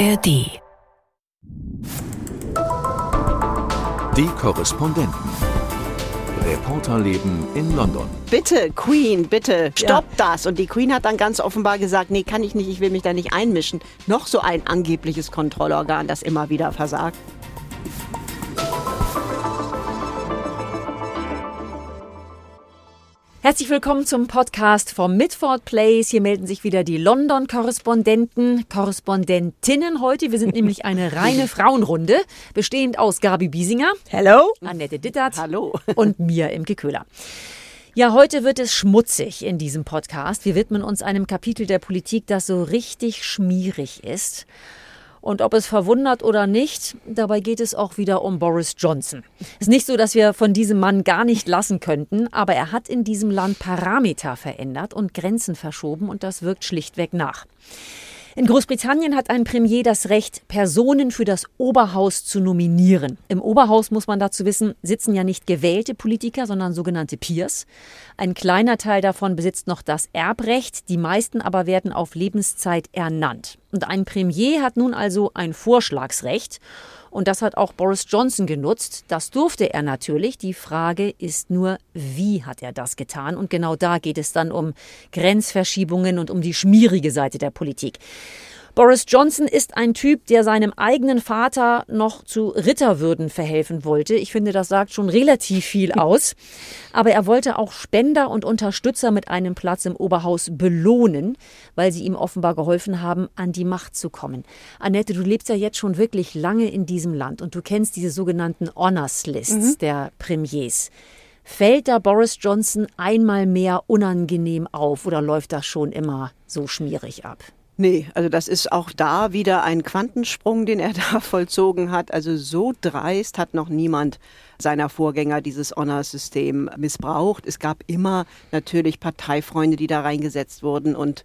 ARD. Die Korrespondenten. Reporterleben in London. Bitte, Queen, bitte, stopp das. Und die Queen hat dann ganz offenbar gesagt, nee, kann ich nicht, ich will mich da nicht einmischen. Noch so ein angebliches Kontrollorgan, das immer wieder versagt. Herzlich willkommen zum Podcast vom Midford Place. Hier melden sich wieder die London-Korrespondenten, Korrespondentinnen heute. Wir sind nämlich eine reine Frauenrunde, bestehend aus Gabi Biesinger. Hello. Annette Dittert. Hallo. Und mir, Imke Köhler. Ja, heute wird es schmutzig in diesem Podcast. Wir widmen uns einem Kapitel der Politik, das so richtig schmierig ist. Und ob es verwundert oder nicht, dabei geht es auch wieder um Boris Johnson. Es ist nicht so, dass wir von diesem Mann gar nicht lassen könnten, aber er hat in diesem Land Parameter verändert und Grenzen verschoben und das wirkt schlichtweg nach. In Großbritannien hat ein Premier das Recht, Personen für das Oberhaus zu nominieren. Im Oberhaus muss man dazu wissen, sitzen ja nicht gewählte Politiker, sondern sogenannte Peers. Ein kleiner Teil davon besitzt noch das Erbrecht, die meisten aber werden auf Lebenszeit ernannt. Und ein Premier hat nun also ein Vorschlagsrecht. Und das hat auch Boris Johnson genutzt. Das durfte er natürlich. Die Frage ist nur, wie hat er das getan? Und genau da geht es dann um Grenzverschiebungen und um die schmierige Seite der Politik. Boris Johnson ist ein Typ, der seinem eigenen Vater noch zu Ritterwürden verhelfen wollte. Ich finde, das sagt schon relativ viel aus. Aber er wollte auch Spender und Unterstützer mit einem Platz im Oberhaus belohnen, weil sie ihm offenbar geholfen haben, an die Macht zu kommen. Annette, du lebst ja jetzt schon wirklich lange in diesem Land und du kennst diese sogenannten Honors Lists mhm. der Premiers. Fällt da Boris Johnson einmal mehr unangenehm auf oder läuft das schon immer so schmierig ab? Nee, also das ist auch da wieder ein Quantensprung, den er da vollzogen hat. Also so dreist hat noch niemand seiner Vorgänger dieses Honor-System missbraucht. Es gab immer natürlich Parteifreunde, die da reingesetzt wurden und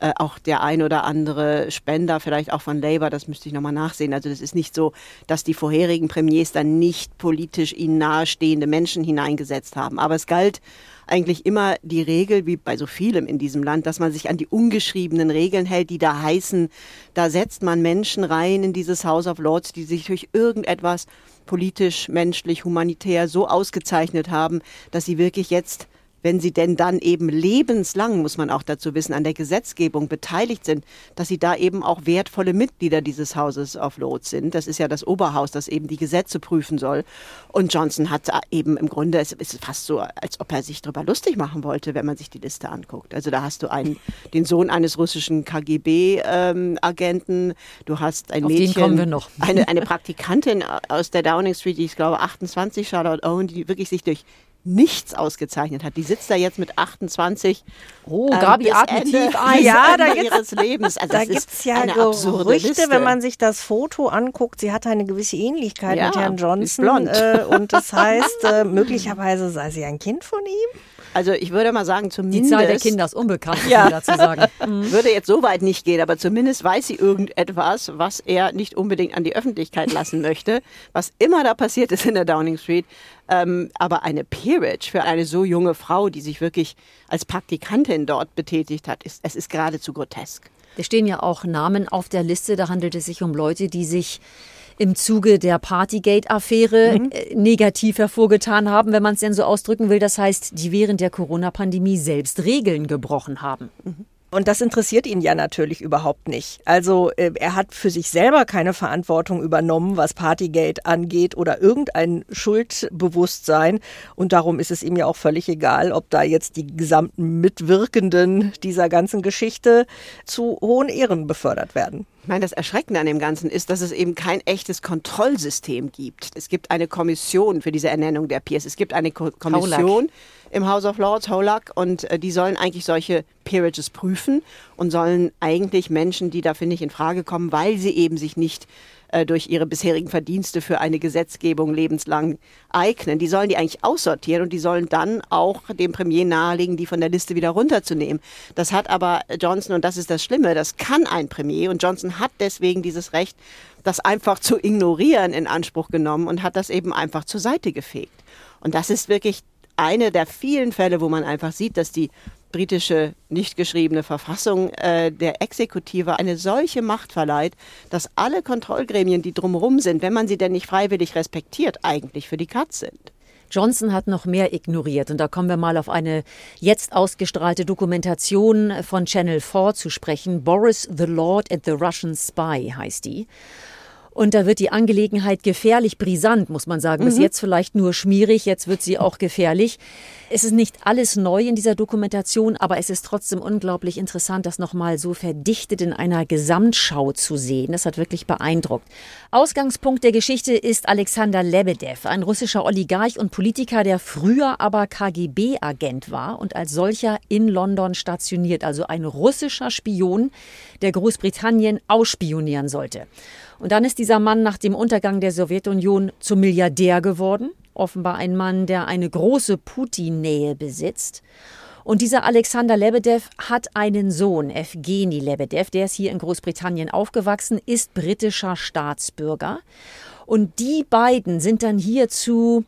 äh, auch der ein oder andere Spender, vielleicht auch von Labour, das müsste ich nochmal nachsehen. Also das ist nicht so, dass die vorherigen Premiers dann nicht politisch ihnen nahestehende Menschen hineingesetzt haben. Aber es galt eigentlich immer die Regel, wie bei so vielem in diesem Land, dass man sich an die ungeschriebenen Regeln hält, die da heißen, da setzt man Menschen rein in dieses House of Lords, die sich durch irgendetwas politisch, menschlich, humanitär so ausgezeichnet haben, dass sie wirklich jetzt wenn sie denn dann eben lebenslang, muss man auch dazu wissen, an der Gesetzgebung beteiligt sind, dass sie da eben auch wertvolle Mitglieder dieses Hauses of Lords sind. Das ist ja das Oberhaus, das eben die Gesetze prüfen soll. Und Johnson hat eben im Grunde, es ist fast so, als ob er sich darüber lustig machen wollte, wenn man sich die Liste anguckt. Also da hast du einen, den Sohn eines russischen KGB-Agenten, ähm, du hast ein Auf Mädchen, Eine, eine Praktikantin aus der Downing Street, die ich glaube 28, Charlotte Owen, die wirklich sich durch nichts ausgezeichnet hat. Die sitzt da jetzt mit 28. Oh, ähm, Gabi atmet tief ein. Ja, da ihres Lebens. Also da gibt es ja Gerüchte, wenn man sich das Foto anguckt. Sie hat eine gewisse Ähnlichkeit ja, mit Herrn Johnson. Äh, und das heißt, äh, möglicherweise sei sie ein Kind von ihm. Also ich würde mal sagen, zumindest... Die Zahl der Kinder ist unbekannt, ja. dazu sagen. Mhm. Würde jetzt so weit nicht gehen, aber zumindest weiß sie irgendetwas, was er nicht unbedingt an die Öffentlichkeit lassen möchte. Was immer da passiert ist in der Downing Street. Ähm, aber eine Peerage für eine so junge Frau, die sich wirklich als Praktikantin dort betätigt hat, ist, es ist geradezu grotesk. Da stehen ja auch Namen auf der Liste. Da handelt es sich um Leute, die sich im Zuge der Partygate-Affäre mhm. Äh, negativ hervorgetan haben, wenn man es denn so ausdrücken will. Das heißt, die während der Corona-Pandemie selbst Regeln gebrochen haben. Mhm. Und das interessiert ihn ja natürlich überhaupt nicht. Also äh, er hat für sich selber keine Verantwortung übernommen, was Partygate angeht oder irgendein Schuldbewusstsein. Und darum ist es ihm ja auch völlig egal, ob da jetzt die gesamten Mitwirkenden dieser ganzen Geschichte zu hohen Ehren befördert werden. Ich meine, das Erschreckende an dem Ganzen ist, dass es eben kein echtes Kontrollsystem gibt. Es gibt eine Kommission für diese Ernennung der Peers. Es gibt eine Ko Kommission im House of Lords, Holac, und äh, die sollen eigentlich solche Peerages prüfen und sollen eigentlich Menschen, die dafür nicht in Frage kommen, weil sie eben sich nicht äh, durch ihre bisherigen Verdienste für eine Gesetzgebung lebenslang eignen. Die sollen die eigentlich aussortieren und die sollen dann auch dem Premier nahelegen, die von der Liste wieder runterzunehmen. Das hat aber Johnson, und das ist das Schlimme, das kann ein Premier und Johnson hat deswegen dieses Recht, das einfach zu ignorieren in Anspruch genommen und hat das eben einfach zur Seite gefegt. Und das ist wirklich eine der vielen Fälle, wo man einfach sieht, dass die britische nicht geschriebene Verfassung äh, der Exekutive eine solche Macht verleiht, dass alle Kontrollgremien, die drumherum sind, wenn man sie denn nicht freiwillig respektiert, eigentlich für die Katz sind. Johnson hat noch mehr ignoriert. Und da kommen wir mal auf eine jetzt ausgestrahlte Dokumentation von Channel 4 zu sprechen. Boris the Lord and the Russian Spy heißt die. Und da wird die Angelegenheit gefährlich brisant, muss man sagen. Bis mhm. jetzt vielleicht nur schmierig, jetzt wird sie auch gefährlich. Es ist nicht alles neu in dieser Dokumentation, aber es ist trotzdem unglaublich interessant, das nochmal so verdichtet in einer Gesamtschau zu sehen. Das hat wirklich beeindruckt. Ausgangspunkt der Geschichte ist Alexander Lebedev, ein russischer Oligarch und Politiker, der früher aber KGB-Agent war und als solcher in London stationiert, also ein russischer Spion, der Großbritannien ausspionieren sollte. Und dann ist dieser Mann nach dem Untergang der Sowjetunion zum Milliardär geworden. Offenbar ein Mann, der eine große Putin-Nähe besitzt. Und dieser Alexander Lebedev hat einen Sohn, Evgeny Lebedev, der ist hier in Großbritannien aufgewachsen, ist britischer Staatsbürger. Und die beiden sind dann hier zu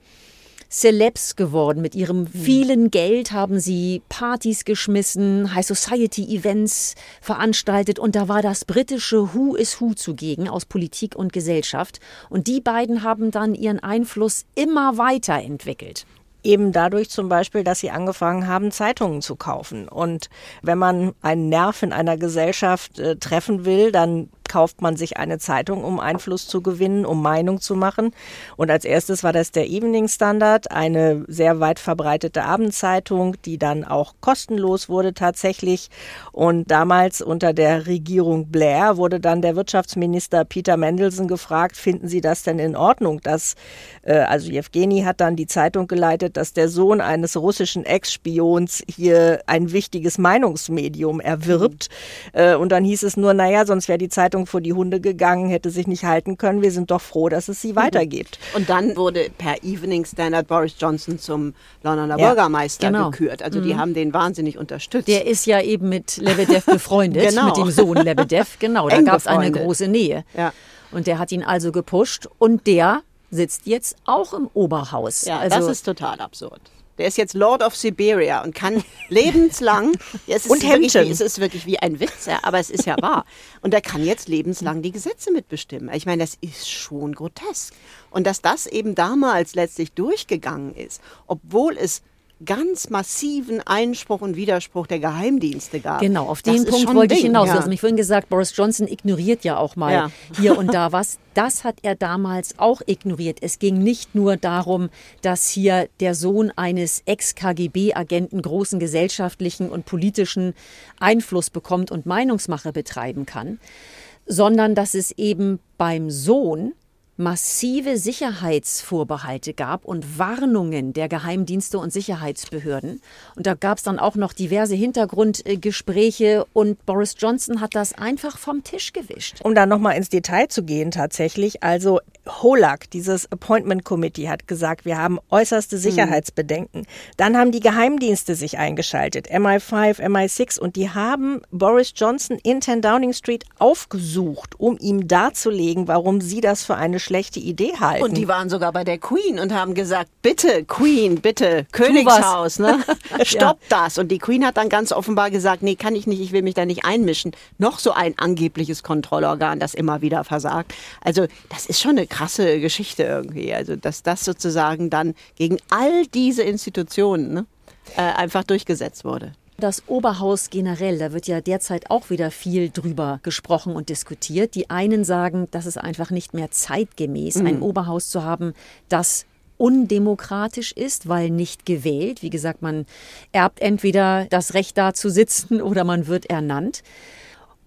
Celebs geworden. Mit ihrem vielen Geld haben sie Partys geschmissen, High Society Events veranstaltet und da war das britische Who is Who zugegen aus Politik und Gesellschaft. Und die beiden haben dann ihren Einfluss immer weiterentwickelt. Eben dadurch zum Beispiel, dass sie angefangen haben, Zeitungen zu kaufen. Und wenn man einen Nerv in einer Gesellschaft äh, treffen will, dann kauft man sich eine Zeitung, um Einfluss zu gewinnen, um Meinung zu machen. Und als erstes war das der Evening Standard, eine sehr weit verbreitete Abendzeitung, die dann auch kostenlos wurde tatsächlich. Und damals unter der Regierung Blair wurde dann der Wirtschaftsminister Peter Mendelssohn gefragt, finden Sie das denn in Ordnung, dass, äh, also Jewgeni hat dann die Zeitung geleitet, dass der Sohn eines russischen Ex-Spions hier ein wichtiges Meinungsmedium erwirbt. Mhm. Äh, und dann hieß es nur, naja, sonst wäre die Zeitung Zeitung vor die Hunde gegangen, hätte sich nicht halten können. Wir sind doch froh, dass es sie mhm. weitergibt. Und dann wurde per Evening Standard Boris Johnson zum Londoner ja, Bürgermeister genau. gekürt. Also mhm. die haben den wahnsinnig unterstützt. Der ist ja eben mit Lebedev befreundet, genau. mit dem Sohn Lebedev. Genau, da gab es eine große Nähe. Ja. Und der hat ihn also gepusht und der sitzt jetzt auch im Oberhaus. Ja, also, das ist total absurd. Der ist jetzt Lord of Siberia und kann lebenslang. Ja, es, ist und wirklich, es ist wirklich wie ein Witz, ja, aber es ist ja wahr. Und er kann jetzt lebenslang die Gesetze mitbestimmen. Ich meine, das ist schon grotesk. Und dass das eben damals letztlich durchgegangen ist, obwohl es ganz massiven Einspruch und Widerspruch der Geheimdienste gab. Genau, auf den das Punkt wollte ich hinaus. Ja. Du hast mich vorhin gesagt, Boris Johnson ignoriert ja auch mal ja. hier und da was. Das hat er damals auch ignoriert. Es ging nicht nur darum, dass hier der Sohn eines Ex-KGB-Agenten großen gesellschaftlichen und politischen Einfluss bekommt und Meinungsmache betreiben kann, sondern dass es eben beim Sohn massive Sicherheitsvorbehalte gab und Warnungen der Geheimdienste und Sicherheitsbehörden. Und da gab es dann auch noch diverse Hintergrundgespräche und Boris Johnson hat das einfach vom Tisch gewischt. Um da nochmal ins Detail zu gehen tatsächlich, also HOLAC, dieses Appointment Committee, hat gesagt, wir haben äußerste hm. Sicherheitsbedenken. Mhm. Dann haben die Geheimdienste sich eingeschaltet, MI5, MI6, und die haben Boris Johnson in 10 Downing Street aufgesucht, um ihm darzulegen, warum sie das für eine schlechte Idee halten. Und die waren sogar bei der Queen und haben gesagt, bitte Queen, bitte Königshaus, ne? Stopp ja. das. Und die Queen hat dann ganz offenbar gesagt, nee, kann ich nicht, ich will mich da nicht einmischen. Noch so ein angebliches Kontrollorgan, das immer wieder versagt. Also das ist schon eine krasse Geschichte irgendwie. Also dass das sozusagen dann gegen all diese Institutionen ne, äh, einfach durchgesetzt wurde. Das Oberhaus generell, da wird ja derzeit auch wieder viel drüber gesprochen und diskutiert. Die einen sagen, dass es einfach nicht mehr zeitgemäß, mhm. ein Oberhaus zu haben, das undemokratisch ist, weil nicht gewählt. Wie gesagt, man erbt entweder das Recht da zu sitzen oder man wird ernannt.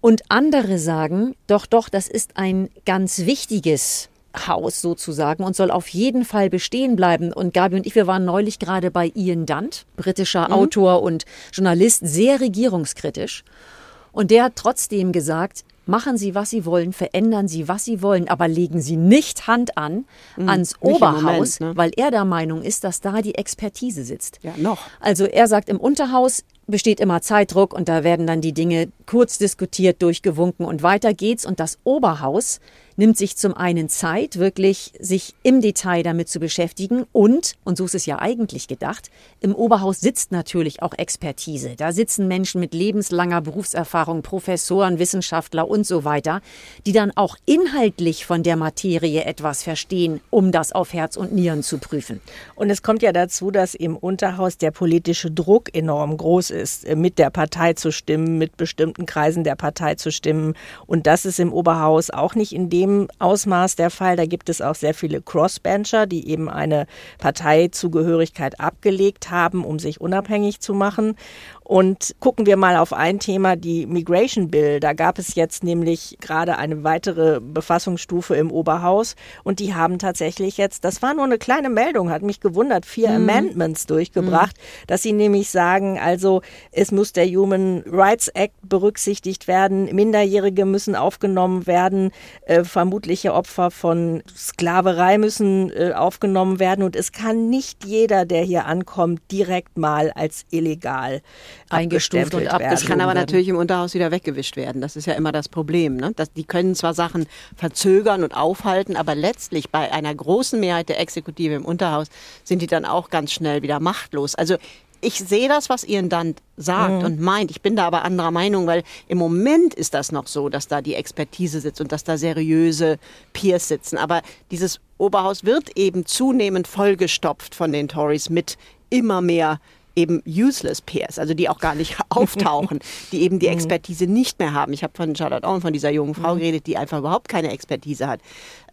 Und andere sagen, doch, doch, das ist ein ganz wichtiges Haus sozusagen und soll auf jeden Fall bestehen bleiben. Und Gabi und ich, wir waren neulich gerade bei Ian Dunt, britischer mhm. Autor und Journalist, sehr regierungskritisch. Und der hat trotzdem gesagt, machen Sie, was Sie wollen, verändern Sie, was Sie wollen, aber legen Sie nicht Hand an mhm, ans Oberhaus, Moment, ne? weil er der Meinung ist, dass da die Expertise sitzt. Ja, noch. Also er sagt, im Unterhaus besteht immer Zeitdruck und da werden dann die Dinge kurz diskutiert, durchgewunken und weiter geht's. Und das Oberhaus nimmt sich zum einen Zeit, wirklich sich im Detail damit zu beschäftigen und, und so ist es ja eigentlich gedacht, im Oberhaus sitzt natürlich auch Expertise. Da sitzen Menschen mit lebenslanger Berufserfahrung, Professoren, Wissenschaftler und so weiter, die dann auch inhaltlich von der Materie etwas verstehen, um das auf Herz und Nieren zu prüfen. Und es kommt ja dazu, dass im Unterhaus der politische Druck enorm groß ist, äh, mit der Partei zu stimmen, mit bestimmten Kreisen der Partei zu stimmen. Und das ist im Oberhaus auch nicht in dem Ausmaß der Fall. Da gibt es auch sehr viele Crossbencher, die eben eine Parteizugehörigkeit abgelegt haben, um sich unabhängig zu machen. Und gucken wir mal auf ein Thema, die Migration Bill. Da gab es jetzt nämlich gerade eine weitere Befassungsstufe im Oberhaus und die haben tatsächlich jetzt, das war nur eine kleine Meldung, hat mich gewundert, vier mhm. Amendments durchgebracht, mhm. dass sie nämlich sagen, also es muss der Human Rights Act berücksichtigt werden, Minderjährige müssen aufgenommen werden, äh, vermutliche Opfer von Sklaverei müssen äh, aufgenommen werden und es kann nicht jeder, der hier ankommt, direkt mal als illegal eingestuft und abgeschrieben. Das kann aber natürlich im Unterhaus wieder weggewischt werden. Das ist ja immer das Problem. Ne? Das, die können zwar Sachen verzögern und aufhalten, aber letztlich bei einer großen Mehrheit der Exekutive im Unterhaus sind die dann auch ganz schnell wieder machtlos. Also ich sehe das, was Ian dann sagt mhm. und meint. Ich bin da aber anderer Meinung, weil im Moment ist das noch so, dass da die Expertise sitzt und dass da seriöse Peers sitzen. Aber dieses Oberhaus wird eben zunehmend vollgestopft von den Tories mit immer mehr eben useless Peers, also die auch gar nicht auftauchen, die eben die mhm. Expertise nicht mehr haben. Ich habe von Charlotte Owen, von dieser jungen Frau mhm. geredet, die einfach überhaupt keine Expertise hat.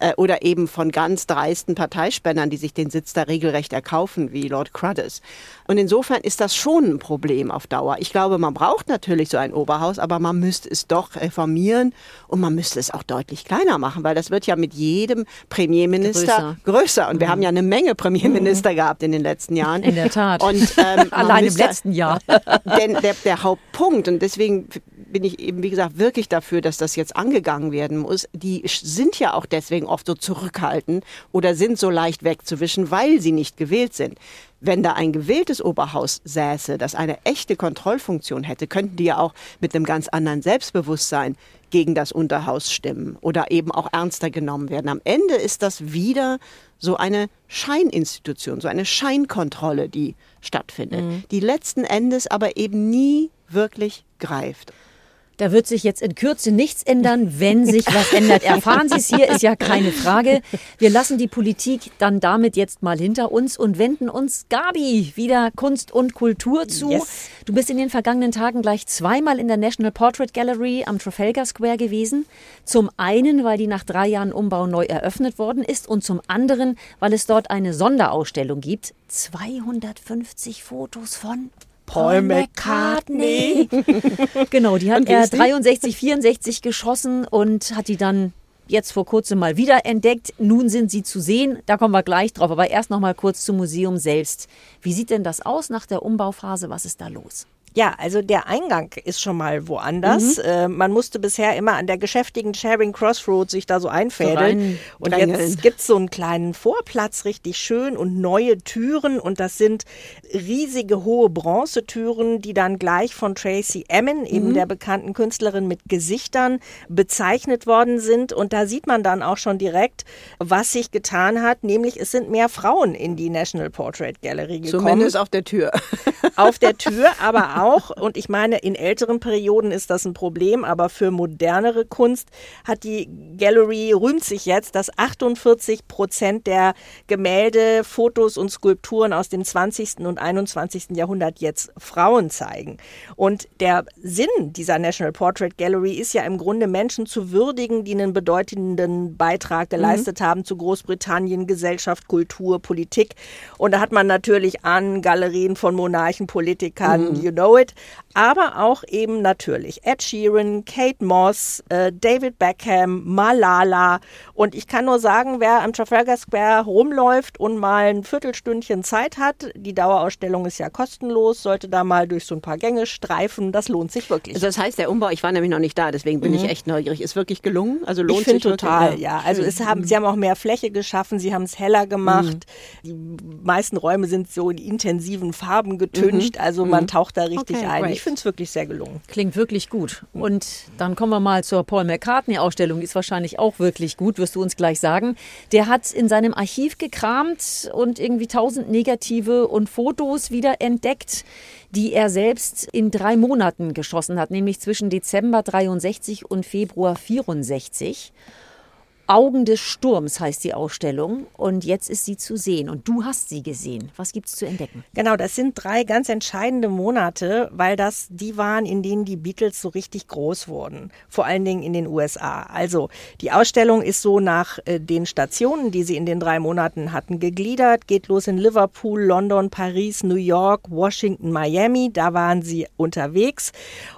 Äh, oder eben von ganz dreisten Parteispendern, die sich den Sitz da regelrecht erkaufen, wie Lord Cruddas. Und insofern ist das schon ein Problem auf Dauer. Ich glaube, man braucht natürlich so ein Oberhaus, aber man müsste es doch reformieren und man müsste es auch deutlich kleiner machen, weil das wird ja mit jedem Premierminister größer. größer. Und wir mhm. haben ja eine Menge Premierminister gehabt in den letzten Jahren. In der Tat. Und ähm, Allein im letzten Jahr. Denn der, der Hauptpunkt, und deswegen bin ich eben, wie gesagt, wirklich dafür, dass das jetzt angegangen werden muss. Die sind ja auch deswegen oft so zurückhaltend oder sind so leicht wegzuwischen, weil sie nicht gewählt sind. Wenn da ein gewähltes Oberhaus säße, das eine echte Kontrollfunktion hätte, könnten die ja auch mit einem ganz anderen Selbstbewusstsein gegen das Unterhaus stimmen oder eben auch ernster genommen werden. Am Ende ist das wieder so eine Scheininstitution, so eine Scheinkontrolle, die stattfindet, mhm. die letzten Endes aber eben nie wirklich greift. Da wird sich jetzt in Kürze nichts ändern, wenn sich was ändert. Erfahren Sie es hier, ist ja keine Frage. Wir lassen die Politik dann damit jetzt mal hinter uns und wenden uns, Gabi, wieder Kunst und Kultur zu. Yes. Du bist in den vergangenen Tagen gleich zweimal in der National Portrait Gallery am Trafalgar Square gewesen. Zum einen, weil die nach drei Jahren Umbau neu eröffnet worden ist und zum anderen, weil es dort eine Sonderausstellung gibt. 250 Fotos von Paul McCartney. genau, die hat er 63, 64 geschossen und hat die dann jetzt vor kurzem mal wieder entdeckt. Nun sind sie zu sehen, da kommen wir gleich drauf. Aber erst noch mal kurz zum Museum selbst. Wie sieht denn das aus nach der Umbauphase? Was ist da los? Ja, also der Eingang ist schon mal woanders. Mhm. Äh, man musste bisher immer an der geschäftigen Charing Crossroad sich da so einfädeln. So und jetzt gibt's so einen kleinen Vorplatz, richtig schön und neue Türen. Und das sind riesige hohe Bronzetüren, die dann gleich von Tracy Emin, eben mhm. der bekannten Künstlerin mit Gesichtern, bezeichnet worden sind. Und da sieht man dann auch schon direkt, was sich getan hat. Nämlich es sind mehr Frauen in die National Portrait Gallery gekommen. Zumindest auf der Tür. auf der Tür, aber auch. Und ich meine, in älteren Perioden ist das ein Problem, aber für modernere Kunst hat die Gallery, rühmt sich jetzt, dass 48 Prozent der Gemälde, Fotos und Skulpturen aus dem 20. und 21. Jahrhundert jetzt Frauen zeigen. Und der Sinn dieser National Portrait Gallery ist ja im Grunde Menschen zu würdigen, die einen bedeutenden Beitrag geleistet mhm. haben zu Großbritannien, Gesellschaft, Kultur, Politik. Und da hat man natürlich an Galerien von Monarchen, Politikern, mhm. you know it, aber auch eben natürlich Ed Sheeran, Kate Moss, äh, David Beckham, Malala. Und ich kann nur sagen, wer am Trafalgar Square rumläuft und mal ein Viertelstündchen Zeit hat, die Dauerausstellung ist ja kostenlos, sollte da mal durch so ein paar Gänge streifen. Das lohnt sich wirklich. Also das heißt, der Umbau, ich war nämlich noch nicht da, deswegen bin mhm. ich echt neugierig. Ist wirklich gelungen? Also lohnt ich sich total, wirklich? ja. Also es haben, sie haben auch mehr Fläche geschaffen, sie haben es heller gemacht. Mhm. Die meisten Räume sind so in intensiven Farben getüncht, mhm. also man mhm. taucht da richtig richtig Okay, ein. great. Ich finde es wirklich sehr gelungen. Klingt wirklich gut. Und dann kommen wir mal zur Paul McCartney-Ausstellung. Die ist wahrscheinlich auch wirklich gut, wirst du uns gleich sagen. Der hat in seinem Archiv gekramt und irgendwie tausend Negative und Fotos wieder entdeckt, die er selbst in drei Monaten geschossen hat, nämlich zwischen Dezember 63 und Februar 64. Augen des Sturms heißt die Ausstellung und jetzt ist sie zu sehen und du hast sie gesehen. Was gibt's zu entdecken? Genau, das sind drei ganz entscheidende Monate, weil das die waren, in denen die Beatles so richtig groß wurden. Vor allen Dingen in den USA. Also die Ausstellung ist so nach äh, den Stationen, die sie in den drei Monaten hatten, gegliedert. Geht los in Liverpool, London, Paris, New York, Washington, Miami. Da waren sie unterwegs.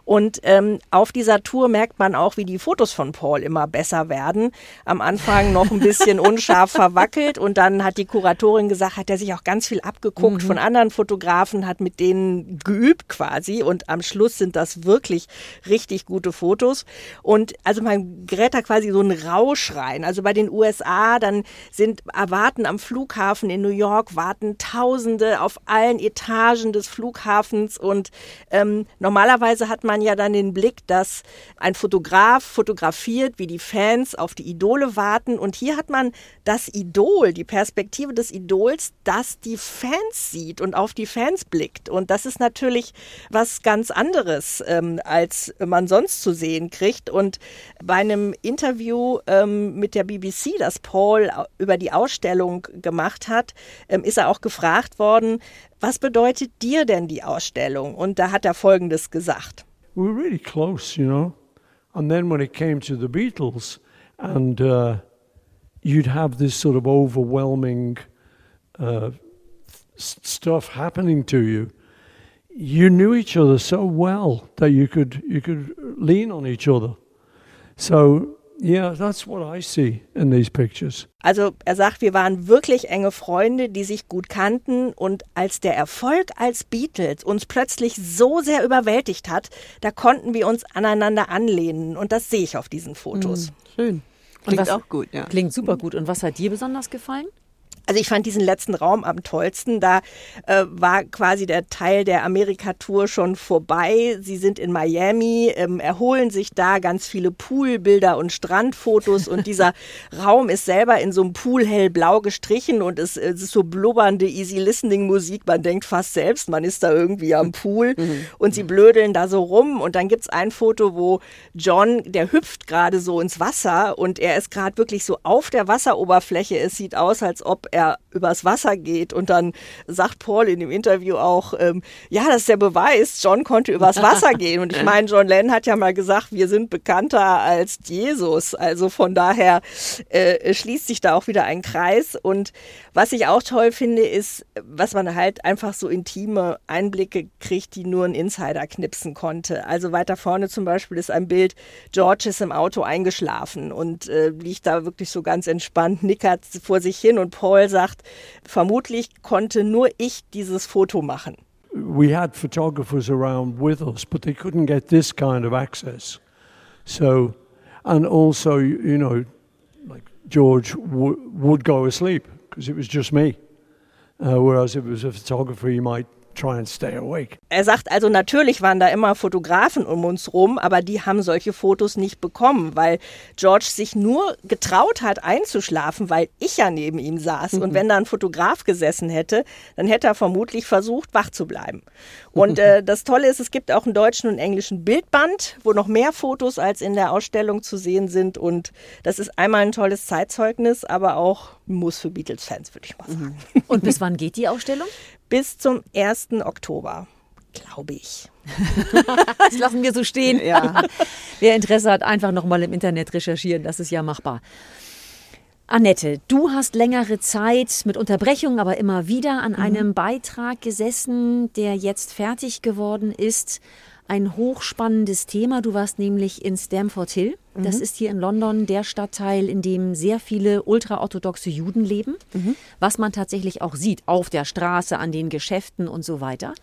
Und ähm, auf dieser Tour merkt man auch, wie die Fotos von Paul immer besser werden. Am Anfang noch ein bisschen unscharf verwackelt und dann hat die Kuratorin gesagt, hat er sich auch ganz viel abgeguckt von anderen Fotografen, hat mit denen geübt quasi und am Schluss sind das wirklich richtig gute Fotos. Und also man gerät da quasi so einen Rausch rein. Also bei den USA, dann sind erwarten am Flughafen in New York, warten Tausende auf allen Etagen des Flughafens und ähm, normalerweise hat man ja dann den Blick, dass ein Fotograf fotografiert, wie die Fans auf die Idole warten. Und hier hat man das Idol, die Perspektive des Idols, das die Fans sieht und auf die Fans blickt. Und das ist natürlich was ganz anderes, ähm, als man sonst zu sehen kriegt. Und bei einem Interview ähm, mit der BBC, das Paul über die Ausstellung gemacht hat, ähm, ist er auch gefragt worden, was bedeutet dir denn die Ausstellung? Und da hat er Folgendes gesagt. we were really close, you know. And then when it came to the Beatles, and uh, you'd have this sort of overwhelming uh, stuff happening to you, you knew each other so well that you could you could lean on each other. So yeah, that's what I see in these pictures. Also er sagt, wir waren wirklich enge Freunde, die sich gut kannten und als der Erfolg als Beatles uns plötzlich so sehr überwältigt hat, da konnten wir uns aneinander anlehnen und das sehe ich auf diesen Fotos. Schön. Klingt was- auch gut, ja. Klingt super gut. Und was hat dir besonders gefallen? Also ich fand diesen letzten Raum am tollsten. Da äh, war quasi der Teil der Amerika-Tour schon vorbei. Sie sind in Miami, ähm, erholen sich da ganz viele Poolbilder und Strandfotos und dieser Raum ist selber in so einem Pool hellblau gestrichen und es, es ist so blubbernde Easy Listening Musik. Man denkt fast selbst, man ist da irgendwie am Pool und sie blödeln da so rum und dann gibt's ein Foto, wo John, der hüpft gerade so ins Wasser und er ist gerade wirklich so auf der Wasseroberfläche. Es sieht aus, als ob er übers Wasser geht und dann sagt Paul in dem Interview auch, ähm, ja, das ist der Beweis, John konnte übers Wasser gehen. Und ich meine, John Lennon hat ja mal gesagt, wir sind bekannter als Jesus. Also von daher äh, schließt sich da auch wieder ein Kreis. Und was ich auch toll finde, ist, was man halt einfach so intime Einblicke kriegt, die nur ein Insider knipsen konnte. Also weiter vorne zum Beispiel ist ein Bild, George ist im Auto eingeschlafen und äh, liegt da wirklich so ganz entspannt, nickert vor sich hin und Paul sagt, vermutlich konnte nur ich dieses Foto machen. we had photographers around with us, but they couldn't get this kind of access. So, and also, you you know, like George would go asleep because it was just me. Uh, whereas if it was a photographer, he might try and stay awake. Er sagt also, natürlich waren da immer Fotografen um uns rum, aber die haben solche Fotos nicht bekommen, weil George sich nur getraut hat einzuschlafen, weil ich ja neben ihm saß. Und wenn da ein Fotograf gesessen hätte, dann hätte er vermutlich versucht, wach zu bleiben. Und äh, das Tolle ist, es gibt auch einen deutschen und englischen Bildband, wo noch mehr Fotos als in der Ausstellung zu sehen sind. Und das ist einmal ein tolles Zeitzeugnis, aber auch ein Muss für Beatles-Fans, würde ich mal sagen. Und bis wann geht die Ausstellung? Bis zum 1. Oktober, glaube ich. Das lassen wir so stehen. Ja. Wer Interesse hat, einfach nochmal im Internet recherchieren. Das ist ja machbar. Annette, du hast längere Zeit mit Unterbrechung, aber immer wieder an einem Beitrag gesessen, der jetzt fertig geworden ist. Ein hochspannendes Thema. Du warst nämlich in Stamford Hill. Das ist hier in London der Stadtteil, in dem sehr viele ultraorthodoxe Juden leben. Was man tatsächlich auch sieht auf der Straße, an den Geschäften und so weiter.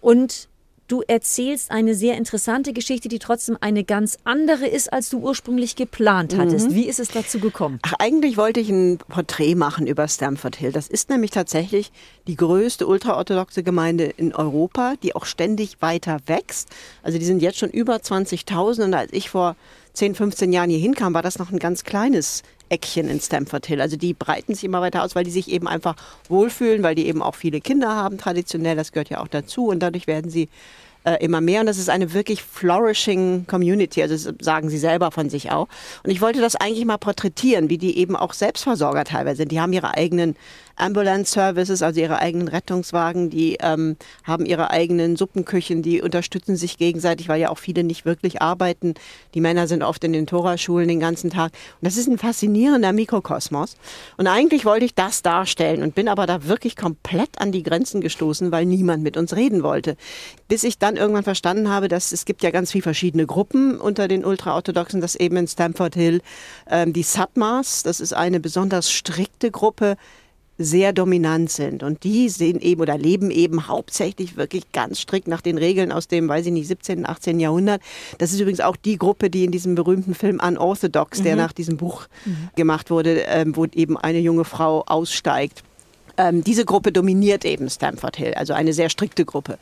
Und du erzählst eine sehr interessante Geschichte, die trotzdem eine ganz andere ist, als du ursprünglich geplant hattest. Wie ist es dazu gekommen? Ach, eigentlich wollte ich ein Porträt machen über Stamford Hill. Das ist nämlich tatsächlich die größte ultraorthodoxe Gemeinde in Europa, die auch ständig weiter wächst. Also die sind jetzt schon über 20.000 und als ich vor 10, 15 Jahren hier hinkam, war das noch ein ganz kleines Eckchen in Stamford Hill. Also die breiten sich immer weiter aus, weil die sich eben einfach wohlfühlen, weil die eben auch viele Kinder haben traditionell, das gehört ja auch dazu und dadurch werden sie äh, immer mehr und das ist eine wirklich flourishing Community, also sagen sie selber von sich auch. Und ich wollte das eigentlich mal porträtieren, wie die eben auch Selbstversorger teilweise sind. Die haben ihre eigenen Ambulance Services, also ihre eigenen Rettungswagen, die ähm, haben ihre eigenen Suppenküchen, die unterstützen sich gegenseitig, weil ja auch viele nicht wirklich arbeiten. Die Männer sind oft in den Toraschulen den ganzen Tag. Und das ist ein faszinierender Mikrokosmos. Und eigentlich wollte ich das darstellen und bin aber da wirklich komplett an die Grenzen gestoßen, weil niemand mit uns reden wollte. Bis ich dann irgendwann verstanden habe, dass es gibt ja ganz viele verschiedene Gruppen unter den Ultraorthodoxen, das eben in Stamford Hill ähm, die Satmars, das ist eine besonders strikte Gruppe, sehr dominant sind. Und die sehen eben oder leben eben hauptsächlich wirklich ganz strikt nach den Regeln aus dem, weiß ich nicht, 17., 18. Jahrhundert. Das ist übrigens auch die Gruppe, die in diesem berühmten Film Unorthodox, mhm. der nach diesem Buch mhm. gemacht wurde, ähm, wo eben eine junge Frau aussteigt. Ähm, diese Gruppe dominiert eben Stamford Hill, also eine sehr strikte Gruppe.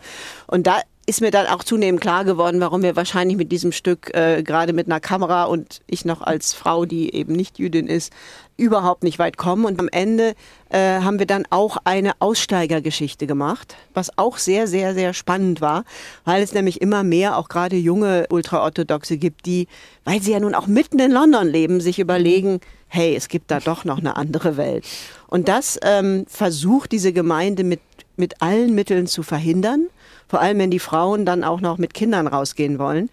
Und da ist mir dann auch zunehmend klar geworden, warum wir wahrscheinlich mit diesem Stück äh, gerade mit einer Kamera und ich noch als Frau, die eben nicht Jüdin ist, überhaupt nicht weit kommen. Und am Ende äh, haben wir dann auch eine Aussteigergeschichte gemacht, was auch sehr, sehr, sehr spannend war, weil es nämlich immer mehr auch gerade junge Ultraorthodoxe gibt, die, weil sie ja nun auch mitten in London leben, sich überlegen, hey, es gibt da doch noch eine andere Welt. Und das ähm, versucht diese Gemeinde mit, mit allen Mitteln zu verhindern, vor allem wenn die Frauen dann auch noch mit Kindern rausgehen wollen.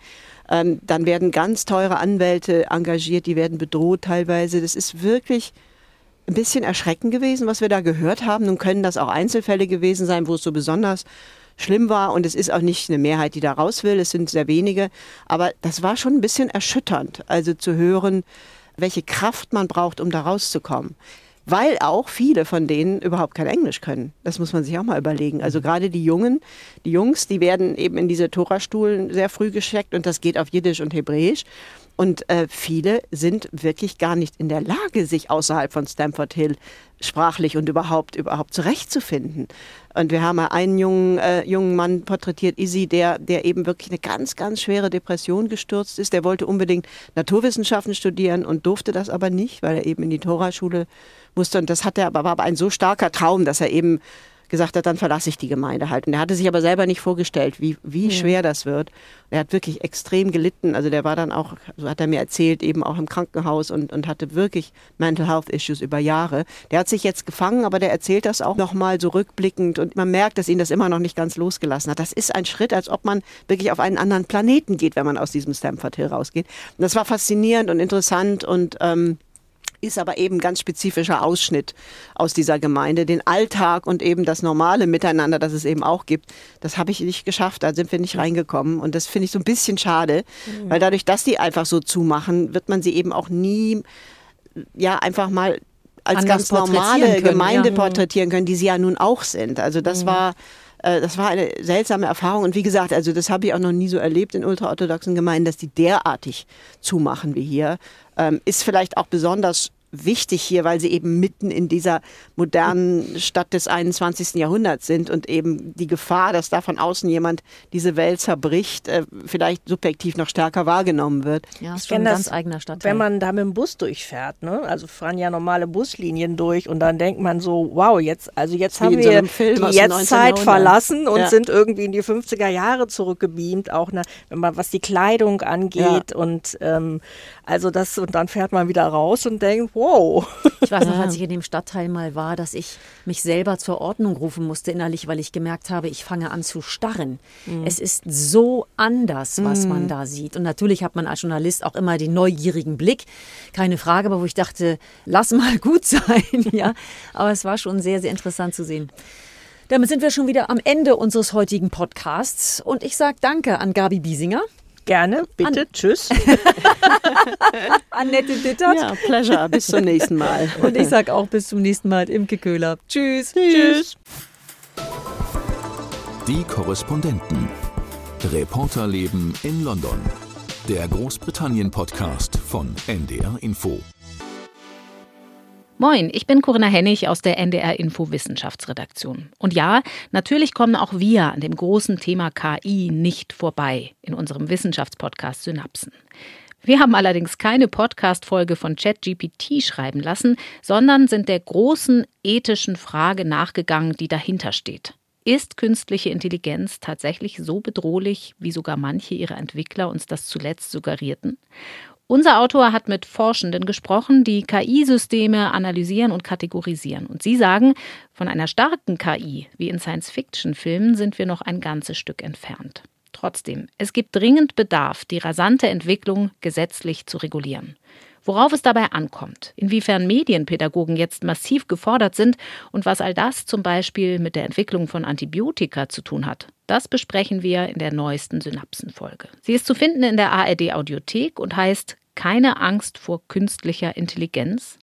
Ähm, dann werden ganz teure Anwälte engagiert, die werden bedroht teilweise. Das ist wirklich ein bisschen erschreckend gewesen, was wir da gehört haben. Nun können das auch Einzelfälle gewesen sein, wo es so besonders schlimm war und es ist auch nicht eine Mehrheit, die da raus will, es sind sehr wenige, aber das war schon ein bisschen erschütternd, also zu hören, welche Kraft man braucht, um da rauszukommen weil auch viele von denen überhaupt kein Englisch können. Das muss man sich auch mal überlegen. Also mhm. gerade die Jungen, die Jungs, die werden eben in diese Torastuhlen sehr früh gescheckt und das geht auf Jiddisch und Hebräisch. Und äh, viele sind wirklich gar nicht in der Lage, sich außerhalb von Stamford Hill sprachlich und überhaupt überhaupt zurechtzufinden. Und wir haben einen jungen, äh, jungen Mann porträtiert, Izzy, der, der eben wirklich eine ganz, ganz schwere Depression gestürzt ist. Der wollte unbedingt Naturwissenschaften studieren und durfte das aber nicht, weil er eben in die Toraschule musste. Und das hat er, aber war aber ein so starker Traum, dass er eben gesagt hat, dann verlasse ich die Gemeinde halt. Und er hatte sich aber selber nicht vorgestellt, wie, wie ja. schwer das wird. Er hat wirklich extrem gelitten. Also der war dann auch, so hat er mir erzählt, eben auch im Krankenhaus und, und hatte wirklich Mental Health Issues über Jahre. Der hat sich jetzt gefangen, aber der erzählt das auch nochmal so rückblickend und man merkt, dass ihn das immer noch nicht ganz losgelassen hat. Das ist ein Schritt, als ob man wirklich auf einen anderen Planeten geht, wenn man aus diesem Stamford Hill rausgeht. Und das war faszinierend und interessant und ähm, ist aber eben ganz spezifischer Ausschnitt aus dieser Gemeinde. Den Alltag und eben das normale Miteinander, das es eben auch gibt, das habe ich nicht geschafft. Da sind wir nicht reingekommen. Und das finde ich so ein bisschen schade, mhm. weil dadurch, dass die einfach so zumachen, wird man sie eben auch nie, ja, einfach mal als Anders ganz normale können, Gemeinde ja. porträtieren können, die sie ja nun auch sind. Also das mhm. war das war eine seltsame Erfahrung. Und wie gesagt, also das habe ich auch noch nie so erlebt in ultraorthodoxen Gemeinden, dass die derartig zumachen wie hier. Ähm, ist vielleicht auch besonders wichtig hier, weil sie eben mitten in dieser modernen Stadt des 21. Jahrhunderts sind und eben die Gefahr, dass da von außen jemand diese Welt zerbricht, äh, vielleicht subjektiv noch stärker wahrgenommen wird. Ja, ist schon ein ganz eigener Stadtteil. Wenn man da mit dem Bus durchfährt, ne? also fahren ja normale Buslinien durch und dann denkt man so, wow, jetzt, also jetzt Wie haben wir so die Jetztzeit verlassen und ja. sind irgendwie in die 50er Jahre zurückgebeamt, auch ne, wenn man was die Kleidung angeht ja. und ähm, also das und dann fährt man wieder raus und denkt, wow. Ich weiß noch, als ich in dem Stadtteil mal war, dass ich mich selber zur Ordnung rufen musste innerlich, weil ich gemerkt habe, ich fange an zu starren. Mhm. Es ist so anders, was mhm. man da sieht. Und natürlich hat man als Journalist auch immer den neugierigen Blick, keine Frage, aber wo ich dachte, lass mal gut sein, ja. Aber es war schon sehr, sehr interessant zu sehen. Damit sind wir schon wieder am Ende unseres heutigen Podcasts und ich sage Danke an Gabi Biesinger. Gerne, bitte. An Tschüss. Annette Dittert. Ja, pleasure. Bis zum nächsten Mal. Und ich sage auch bis zum nächsten Mal. Imke Köhler. Tschüss. Tschüss. Die Korrespondenten. Reporterleben in London. Der Großbritannien-Podcast von NDR Info. Moin, ich bin Corinna Hennig aus der NDR Info Wissenschaftsredaktion. Und ja, natürlich kommen auch wir an dem großen Thema KI nicht vorbei in unserem Wissenschaftspodcast Synapsen. Wir haben allerdings keine Podcast-Folge von ChatGPT schreiben lassen, sondern sind der großen ethischen Frage nachgegangen, die dahinter steht. Ist künstliche Intelligenz tatsächlich so bedrohlich, wie sogar manche ihrer Entwickler uns das zuletzt suggerierten? Unser Autor hat mit Forschenden gesprochen, die KI-Systeme analysieren und kategorisieren. Und sie sagen, von einer starken KI wie in Science-Fiction-Filmen sind wir noch ein ganzes Stück entfernt. Trotzdem, es gibt dringend Bedarf, die rasante Entwicklung gesetzlich zu regulieren. Worauf es dabei ankommt, inwiefern Medienpädagogen jetzt massiv gefordert sind und was all das zum Beispiel mit der Entwicklung von Antibiotika zu tun hat, das besprechen wir in der neuesten Synapsenfolge. Sie ist zu finden in der ARD Audiothek und heißt Keine Angst vor künstlicher Intelligenz